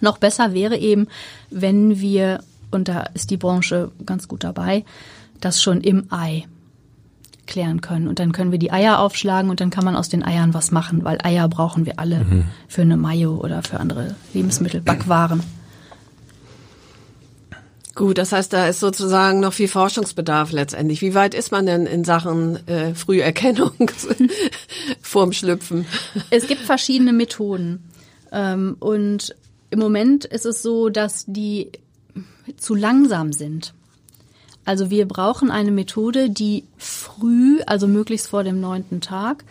D: Noch besser wäre eben, wenn wir, und da ist die Branche ganz gut dabei, das schon im Ei klären können. Und dann können wir die Eier aufschlagen und dann kann man aus den Eiern was machen, weil Eier brauchen wir alle mhm. für eine Mayo oder für andere Lebensmittel, Backwaren.
C: Gut, das heißt, da ist sozusagen noch viel Forschungsbedarf letztendlich. Wie weit ist man denn in Sachen äh, Früherkennung vorm Schlüpfen?
D: Es gibt verschiedene Methoden. Ähm, und im Moment ist es so, dass die zu langsam sind. Also wir brauchen eine Methode, die früh, also möglichst vor dem neunten Tag,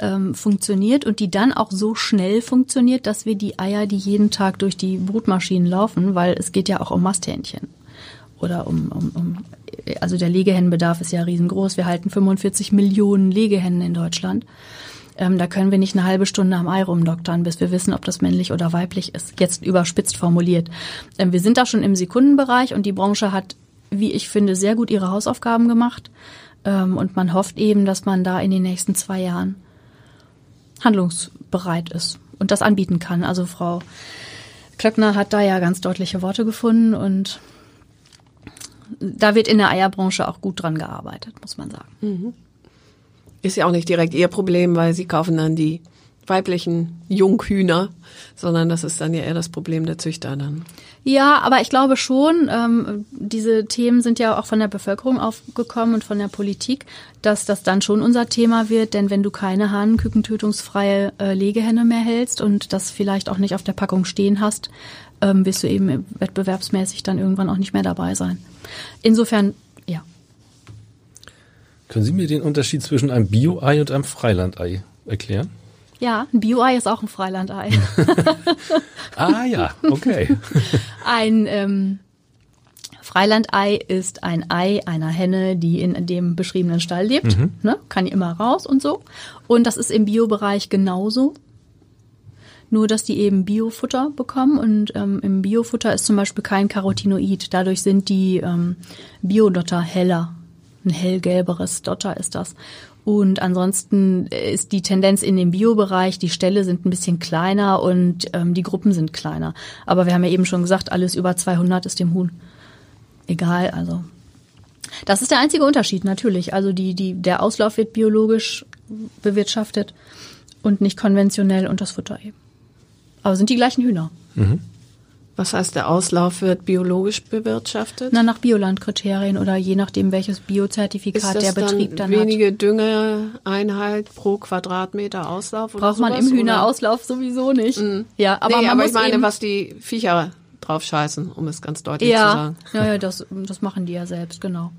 D: ähm, funktioniert und die dann auch so schnell funktioniert, dass wir die Eier, die jeden Tag durch die Brutmaschinen laufen, weil es geht ja auch um Masthähnchen oder um, um, um also der Legehennenbedarf ist ja riesengroß. Wir halten 45 Millionen Legehennen in Deutschland. Ähm, da können wir nicht eine halbe Stunde am Ei rumdoktern, bis wir wissen, ob das männlich oder weiblich ist. Jetzt überspitzt formuliert. Ähm, wir sind da schon im Sekundenbereich und die Branche hat, wie ich finde, sehr gut ihre Hausaufgaben gemacht. Ähm, und man hofft eben, dass man da in den nächsten zwei Jahren handlungsbereit ist und das anbieten kann. Also Frau Klöckner hat da ja ganz deutliche Worte gefunden und da wird in der Eierbranche auch gut dran gearbeitet, muss man sagen. Mhm.
C: Ist ja auch nicht direkt ihr Problem, weil sie kaufen dann die weiblichen Junghühner, sondern das ist dann ja eher das Problem der Züchter dann.
D: Ja, aber ich glaube schon, ähm, diese Themen sind ja auch von der Bevölkerung aufgekommen und von der Politik, dass das dann schon unser Thema wird, denn wenn du keine hahnkükentötungsfreie äh, Legehenne mehr hältst und das vielleicht auch nicht auf der Packung stehen hast, ähm, wirst du eben wettbewerbsmäßig dann irgendwann auch nicht mehr dabei sein. Insofern, ja.
B: Können Sie mir den Unterschied zwischen einem Bio-Ei und einem Freilandei erklären?
D: Ja, ein Bio-Ei ist auch ein Freilandei.
B: ah ja, okay.
D: ein ähm, Freilandei ist ein Ei einer Henne, die in dem beschriebenen Stall lebt. Mhm. Ne? Kann immer raus und so. Und das ist im Biobereich genauso nur dass die eben Biofutter bekommen und ähm, im Biofutter ist zum Beispiel kein Carotinoid. Dadurch sind die ähm, Biodotter heller. Ein hellgelberes Dotter ist das. Und ansonsten ist die Tendenz in dem Biobereich, die Ställe sind ein bisschen kleiner und ähm, die Gruppen sind kleiner. Aber wir haben ja eben schon gesagt, alles über 200 ist dem Huhn egal. Also das ist der einzige Unterschied natürlich. Also die, die, der Auslauf wird biologisch bewirtschaftet und nicht konventionell und das Futter eben. Aber sind die gleichen Hühner. Mhm.
C: Was heißt, der Auslauf wird biologisch bewirtschaftet?
D: Na, nach Biolandkriterien oder je nachdem, welches Biozertifikat der Betrieb dann,
C: dann wenige hat. Düngeeinheit pro Quadratmeter Auslauf?
D: Braucht man im Hühnerauslauf sowieso nicht. Mhm.
C: Ja, aber, nee, aber ich meine, was die Viecher drauf scheißen, um es ganz deutlich
D: ja.
C: zu sagen.
D: Ja, ja, das, das machen die ja selbst, genau.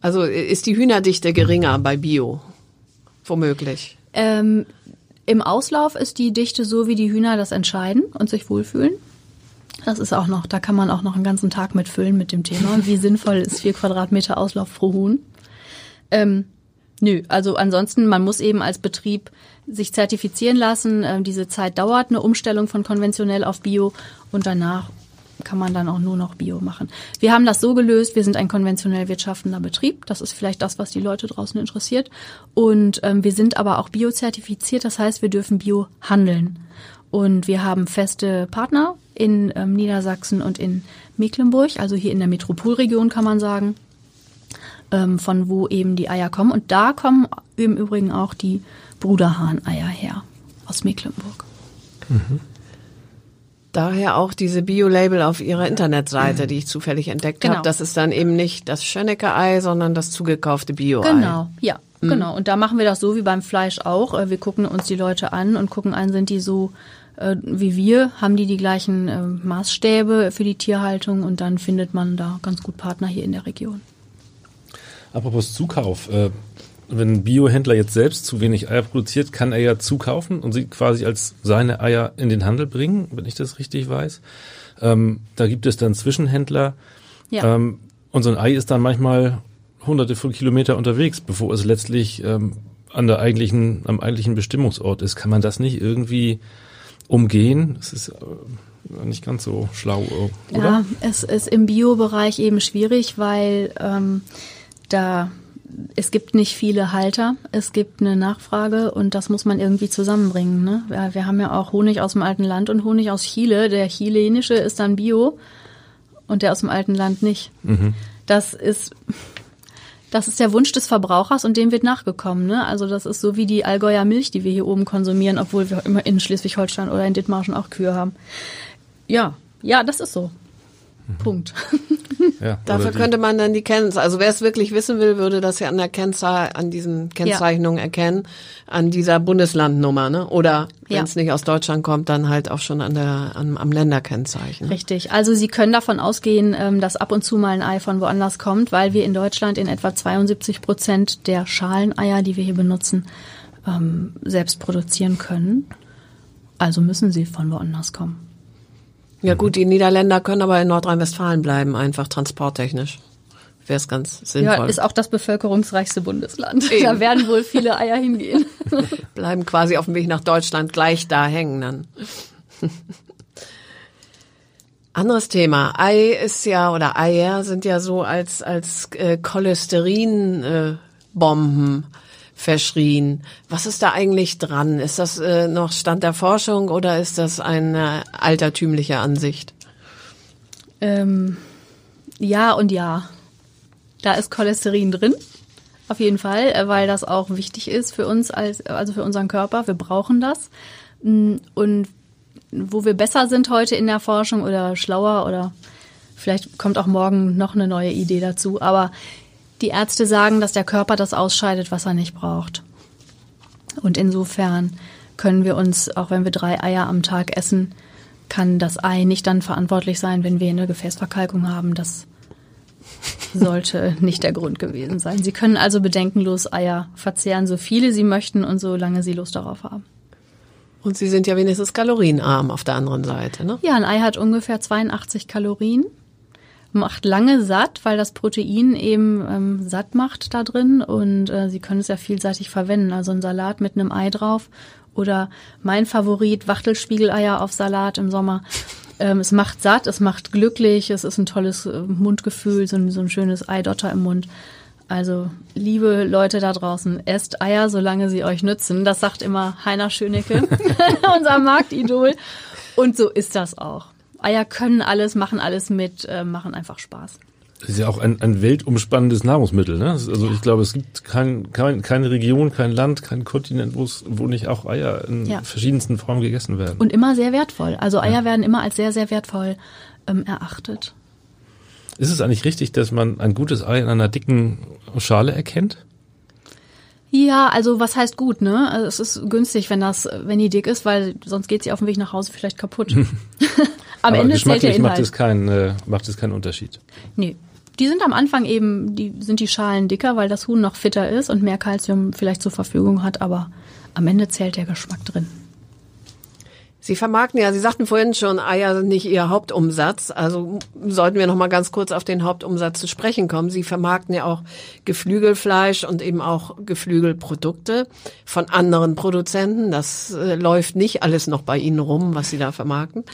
C: Also ist die Hühnerdichte geringer bei Bio? Womöglich.
D: Ähm, im Auslauf ist die Dichte so, wie die Hühner das entscheiden und sich wohlfühlen. Das ist auch noch, da kann man auch noch einen ganzen Tag mitfüllen mit dem Thema. Wie sinnvoll ist vier Quadratmeter Auslauf pro Huhn? Ähm, nö, also ansonsten, man muss eben als Betrieb sich zertifizieren lassen. Ähm, diese Zeit dauert, eine Umstellung von konventionell auf Bio und danach kann man dann auch nur noch Bio machen. Wir haben das so gelöst, wir sind ein konventionell wirtschaftender Betrieb. Das ist vielleicht das, was die Leute draußen interessiert. Und ähm, wir sind aber auch biozertifiziert, das heißt, wir dürfen Bio handeln. Und wir haben feste Partner in ähm, Niedersachsen und in Mecklenburg, also hier in der Metropolregion kann man sagen, ähm, von wo eben die Eier kommen. Und da kommen im Übrigen auch die Bruderhahn-Eier her, aus Mecklenburg. Mhm.
C: Daher auch diese Bio-Label auf ihrer Internetseite, die ich zufällig entdeckt genau. habe. Das ist dann eben nicht das Schönecker-Ei, sondern das zugekaufte Bio-Ei.
D: Genau, ja. Mhm. Genau. Und da machen wir das so wie beim Fleisch auch. Äh, wir gucken uns die Leute an und gucken an, sind die so äh, wie wir, haben die die gleichen äh, Maßstäbe für die Tierhaltung und dann findet man da ganz gut Partner hier in der Region.
B: Apropos Zukauf, äh, wenn ein Biohändler jetzt selbst zu wenig Eier produziert, kann er ja zukaufen und sie quasi als seine Eier in den Handel bringen, wenn ich das richtig weiß. Ähm, da gibt es dann Zwischenhändler. Ja. Ähm, und so ein Ei ist dann manchmal hunderte von Kilometer unterwegs, bevor es letztlich ähm, an der eigentlichen, am eigentlichen Bestimmungsort ist. Kann man das nicht irgendwie umgehen? Das ist äh, nicht ganz so schlau, oder?
D: Ja, es ist im Bio-Bereich eben schwierig, weil ähm, da es gibt nicht viele Halter, es gibt eine Nachfrage und das muss man irgendwie zusammenbringen. Ne? Wir, wir haben ja auch Honig aus dem alten Land und Honig aus Chile. Der chilenische ist dann Bio und der aus dem alten Land nicht. Mhm. Das ist Das ist der Wunsch des Verbrauchers und dem wird nachgekommen. Ne? Also das ist so wie die Allgäuer Milch, die wir hier oben konsumieren, obwohl wir immer in Schleswig-Holstein oder in Dithmarschen auch Kühe haben. Ja, ja, das ist so. Punkt.
C: Ja, Dafür könnte man dann die Kennzahl, also wer es wirklich wissen will, würde das ja an der Kennzahl, an diesen Kennzeichnungen ja. erkennen, an dieser Bundeslandnummer, ne? Oder wenn es ja. nicht aus Deutschland kommt, dann halt auch schon an der, am, am Länderkennzeichen.
D: Richtig. Also Sie können davon ausgehen, ähm, dass ab und zu mal ein Ei von woanders kommt, weil wir in Deutschland in etwa 72 Prozent der Schaleneier, die wir hier benutzen, ähm, selbst produzieren können. Also müssen sie von woanders kommen.
C: Ja gut, die Niederländer können aber in Nordrhein-Westfalen bleiben, einfach transporttechnisch. Wäre es ganz sinnvoll. Ja,
D: ist auch das bevölkerungsreichste Bundesland. Eben. Da werden wohl viele Eier hingehen.
C: Bleiben quasi auf dem Weg nach Deutschland gleich da hängen dann. Anderes Thema. Ei ist ja, oder Eier sind ja so als, als äh, Cholesterinbomben. Äh, verschrien. Was ist da eigentlich dran? Ist das äh, noch Stand der Forschung oder ist das eine altertümliche Ansicht?
D: Ähm, ja und ja. Da ist Cholesterin drin. Auf jeden Fall, äh, weil das auch wichtig ist für uns als, also für unseren Körper. Wir brauchen das. Mm, und wo wir besser sind heute in der Forschung oder schlauer oder vielleicht kommt auch morgen noch eine neue Idee dazu. Aber die Ärzte sagen, dass der Körper das ausscheidet, was er nicht braucht. Und insofern können wir uns, auch wenn wir drei Eier am Tag essen, kann das Ei nicht dann verantwortlich sein, wenn wir eine Gefäßverkalkung haben. Das sollte nicht der Grund gewesen sein. Sie können also bedenkenlos Eier verzehren, so viele Sie möchten und so lange Sie Lust darauf haben.
C: Und sie sind ja wenigstens kalorienarm auf der anderen Seite, ne?
D: Ja, ein Ei hat ungefähr 82 Kalorien macht lange satt, weil das Protein eben ähm, satt macht da drin und äh, Sie können es ja vielseitig verwenden. Also ein Salat mit einem Ei drauf oder mein Favorit Wachtelspiegeleier auf Salat im Sommer. Ähm, es macht satt, es macht glücklich, es ist ein tolles äh, Mundgefühl, so ein, so ein schönes Eidotter im Mund. Also, liebe Leute da draußen, esst Eier, solange sie euch nützen. Das sagt immer Heiner Schönecke, unser Marktidol. Und so ist das auch. Eier können alles, machen alles mit, äh, machen einfach Spaß.
B: Das ist ja auch ein, ein weltumspannendes Nahrungsmittel. Ne? Also ich glaube, es gibt kein, kein, keine Region, kein Land, kein Kontinent, wo nicht auch Eier in ja. verschiedensten Formen gegessen werden.
D: Und immer sehr wertvoll. Also Eier ja. werden immer als sehr, sehr wertvoll ähm, erachtet.
B: Ist es eigentlich richtig, dass man ein gutes Ei in einer dicken Schale erkennt?
D: Ja, also was heißt gut, ne? Also es ist günstig, wenn das, wenn die dick ist, weil sonst geht sie auf dem Weg nach Hause vielleicht kaputt.
B: am Aber Ende zählt der Inhalt. macht es keinen, äh, macht es keinen Unterschied.
D: Nee. Die sind am Anfang eben, die sind die Schalen dicker, weil das Huhn noch fitter ist und mehr Kalzium vielleicht zur Verfügung hat, aber am Ende zählt der Geschmack drin.
C: Sie vermarkten ja, Sie sagten vorhin schon, Eier sind nicht Ihr Hauptumsatz. Also sollten wir noch mal ganz kurz auf den Hauptumsatz zu sprechen kommen. Sie vermarkten ja auch Geflügelfleisch und eben auch Geflügelprodukte von anderen Produzenten. Das äh, läuft nicht alles noch bei Ihnen rum, was Sie da vermarkten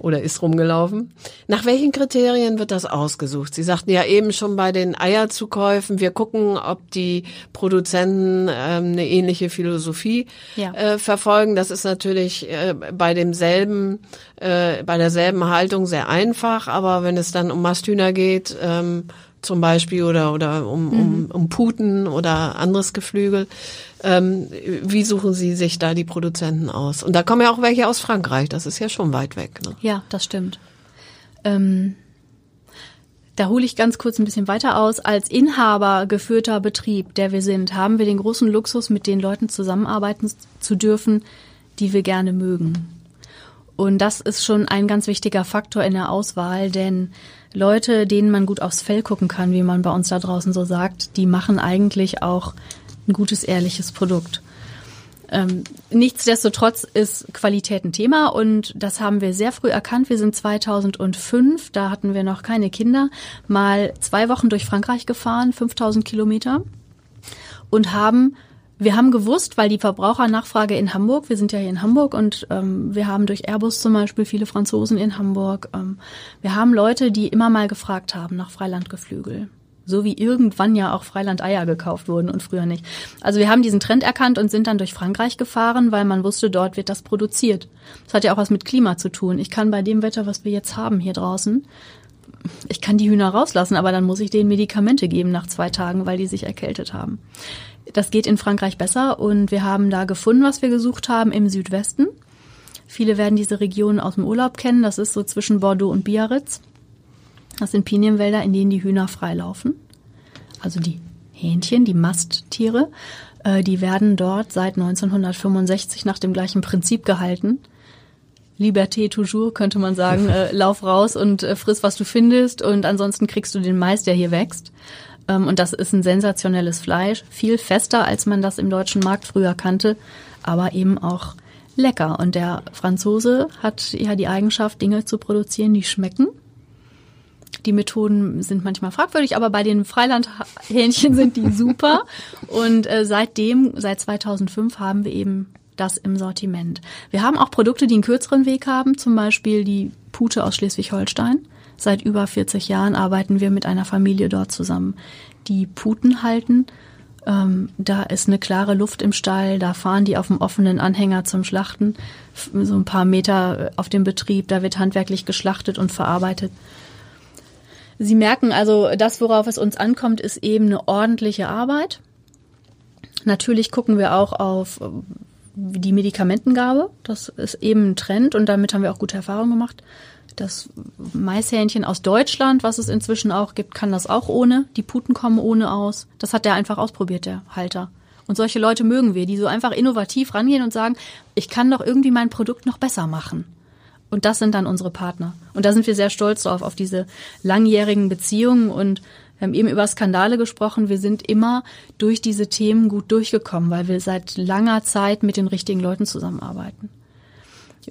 C: oder ist rumgelaufen. Nach welchen Kriterien wird das ausgesucht? Sie sagten ja eben schon bei den Eierzukäufen, wir gucken, ob die Produzenten ähm, eine ähnliche Philosophie ja. äh, verfolgen. Das ist natürlich äh, bei demselben, äh, bei derselben Haltung sehr einfach, aber wenn es dann um Masthühner geht, ähm, zum Beispiel oder oder um, um, mhm. um Puten oder anderes Geflügel. Ähm, wie suchen Sie sich da die Produzenten aus? Und da kommen ja auch welche aus Frankreich, das ist ja schon weit weg. Ne?
D: Ja, das stimmt. Ähm, da hole ich ganz kurz ein bisschen weiter aus. Als Inhaber geführter Betrieb, der wir sind, haben wir den großen Luxus, mit den Leuten zusammenarbeiten zu dürfen, die wir gerne mögen. Und das ist schon ein ganz wichtiger Faktor in der Auswahl, denn Leute, denen man gut aufs Fell gucken kann, wie man bei uns da draußen so sagt, die machen eigentlich auch ein gutes, ehrliches Produkt. Ähm, nichtsdestotrotz ist Qualität ein Thema und das haben wir sehr früh erkannt. Wir sind 2005, da hatten wir noch keine Kinder, mal zwei Wochen durch Frankreich gefahren, 5000 Kilometer und haben wir haben gewusst, weil die Verbrauchernachfrage in Hamburg, wir sind ja hier in Hamburg und ähm, wir haben durch Airbus zum Beispiel viele Franzosen in Hamburg. Ähm, wir haben Leute, die immer mal gefragt haben nach Freilandgeflügel. So wie irgendwann ja auch Freilandeier gekauft wurden und früher nicht. Also wir haben diesen Trend erkannt und sind dann durch Frankreich gefahren, weil man wusste, dort wird das produziert. Das hat ja auch was mit Klima zu tun. Ich kann bei dem Wetter, was wir jetzt haben hier draußen, ich kann die Hühner rauslassen, aber dann muss ich denen Medikamente geben nach zwei Tagen, weil die sich erkältet haben. Das geht in Frankreich besser und wir haben da gefunden, was wir gesucht haben im Südwesten. Viele werden diese Region aus dem Urlaub kennen. Das ist so zwischen Bordeaux und Biarritz. Das sind Pinienwälder, in denen die Hühner freilaufen. Also die Hähnchen, die Masttiere, äh, die werden dort seit 1965 nach dem gleichen Prinzip gehalten. Liberté toujours, könnte man sagen. Äh, lauf raus und äh, friss, was du findest und ansonsten kriegst du den Mais, der hier wächst. Ähm, und das ist ein sensationelles Fleisch, viel fester, als man das im deutschen Markt früher kannte, aber eben auch lecker. Und der Franzose hat ja die Eigenschaft, Dinge zu produzieren, die schmecken. Die Methoden sind manchmal fragwürdig, aber bei den Freilandhähnchen sind die super. Und äh, seitdem, seit 2005 haben wir eben das im Sortiment. Wir haben auch Produkte, die einen kürzeren Weg haben, zum Beispiel die Pute aus Schleswig-Holstein. Seit über 40 Jahren arbeiten wir mit einer Familie dort zusammen, die Puten halten. Ähm, da ist eine klare Luft im Stall, da fahren die auf dem offenen Anhänger zum Schlachten, so ein paar Meter auf dem Betrieb, da wird handwerklich geschlachtet und verarbeitet. Sie merken also, das, worauf es uns ankommt, ist eben eine ordentliche Arbeit. Natürlich gucken wir auch auf die Medikamentengabe. Das ist eben ein Trend und damit haben wir auch gute Erfahrungen gemacht. Das Maishähnchen aus Deutschland, was es inzwischen auch gibt, kann das auch ohne. Die Puten kommen ohne aus. Das hat der einfach ausprobiert, der Halter. Und solche Leute mögen wir, die so einfach innovativ rangehen und sagen, ich kann doch irgendwie mein Produkt noch besser machen. Und das sind dann unsere Partner. Und da sind wir sehr stolz drauf, auf diese langjährigen Beziehungen und wir haben eben über Skandale gesprochen. Wir sind immer durch diese Themen gut durchgekommen, weil wir seit langer Zeit mit den richtigen Leuten zusammenarbeiten.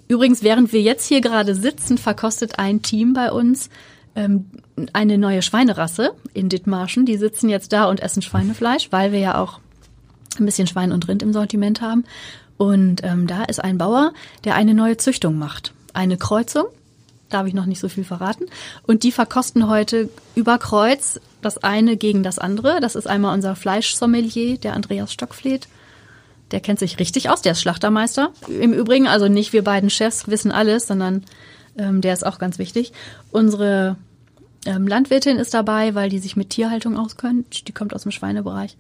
D: Übrigens, während wir jetzt hier gerade sitzen, verkostet ein Team bei uns ähm, eine neue Schweinerasse in Dithmarschen. Die sitzen jetzt da und essen Schweinefleisch, weil wir ja auch ein bisschen Schwein und Rind im Sortiment haben. Und ähm, da ist ein Bauer, der eine neue Züchtung macht. Eine Kreuzung darf ich noch nicht so viel verraten. Und die verkosten heute über Kreuz das eine gegen das andere. Das ist einmal unser Fleischsommelier, der Andreas Stockfleet. Der kennt sich richtig aus, der ist Schlachtermeister. Im Übrigen, also nicht wir beiden Chefs wissen alles, sondern ähm, der ist auch ganz wichtig. Unsere ähm, Landwirtin ist dabei, weil die sich mit Tierhaltung auskennt. Die kommt aus dem Schweinebereich.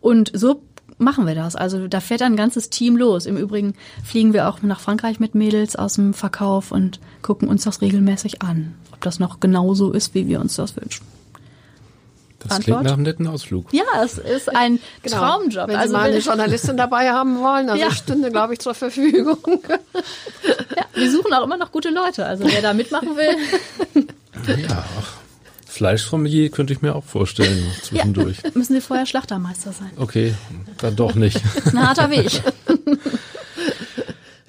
D: Und so machen wir das. Also da fährt ein ganzes Team los. Im Übrigen fliegen wir auch nach Frankreich mit Mädels aus dem Verkauf und gucken uns das regelmäßig an, ob das noch genauso ist, wie wir uns das wünschen.
B: Das Antwort? klingt nach einem netten Ausflug.
D: Ja, es ist ein genau. Traumjob.
C: Wenn Sie also mal eine Journalistin dabei haben wollen, also ja. stünde, glaube ich, zur Verfügung.
D: Ja, wir suchen auch immer noch gute Leute. Also wer da mitmachen will.
B: Ja, Fleischsommelier könnte ich mir auch vorstellen zwischendurch.
D: Ja, müssen Sie vorher Schlachtermeister sein.
B: Okay, dann doch nicht.
D: Das ist ein harter Weg.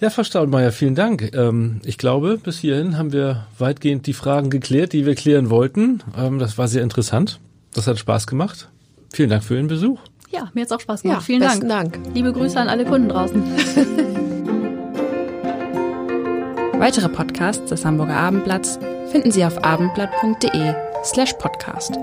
B: Ja, Frau Staudmeier, vielen Dank. Ähm, ich glaube, bis hierhin haben wir weitgehend die Fragen geklärt, die wir klären wollten. Ähm, das war sehr interessant. Das hat Spaß gemacht. Vielen Dank für Ihren Besuch.
D: Ja, mir hat's auch Spaß gemacht.
C: Ja,
D: vielen
C: Dank.
D: Dank. Liebe Grüße an alle Kunden draußen.
E: Weitere Podcasts des Hamburger Abendblatts finden Sie auf abendblatt.de slash podcast.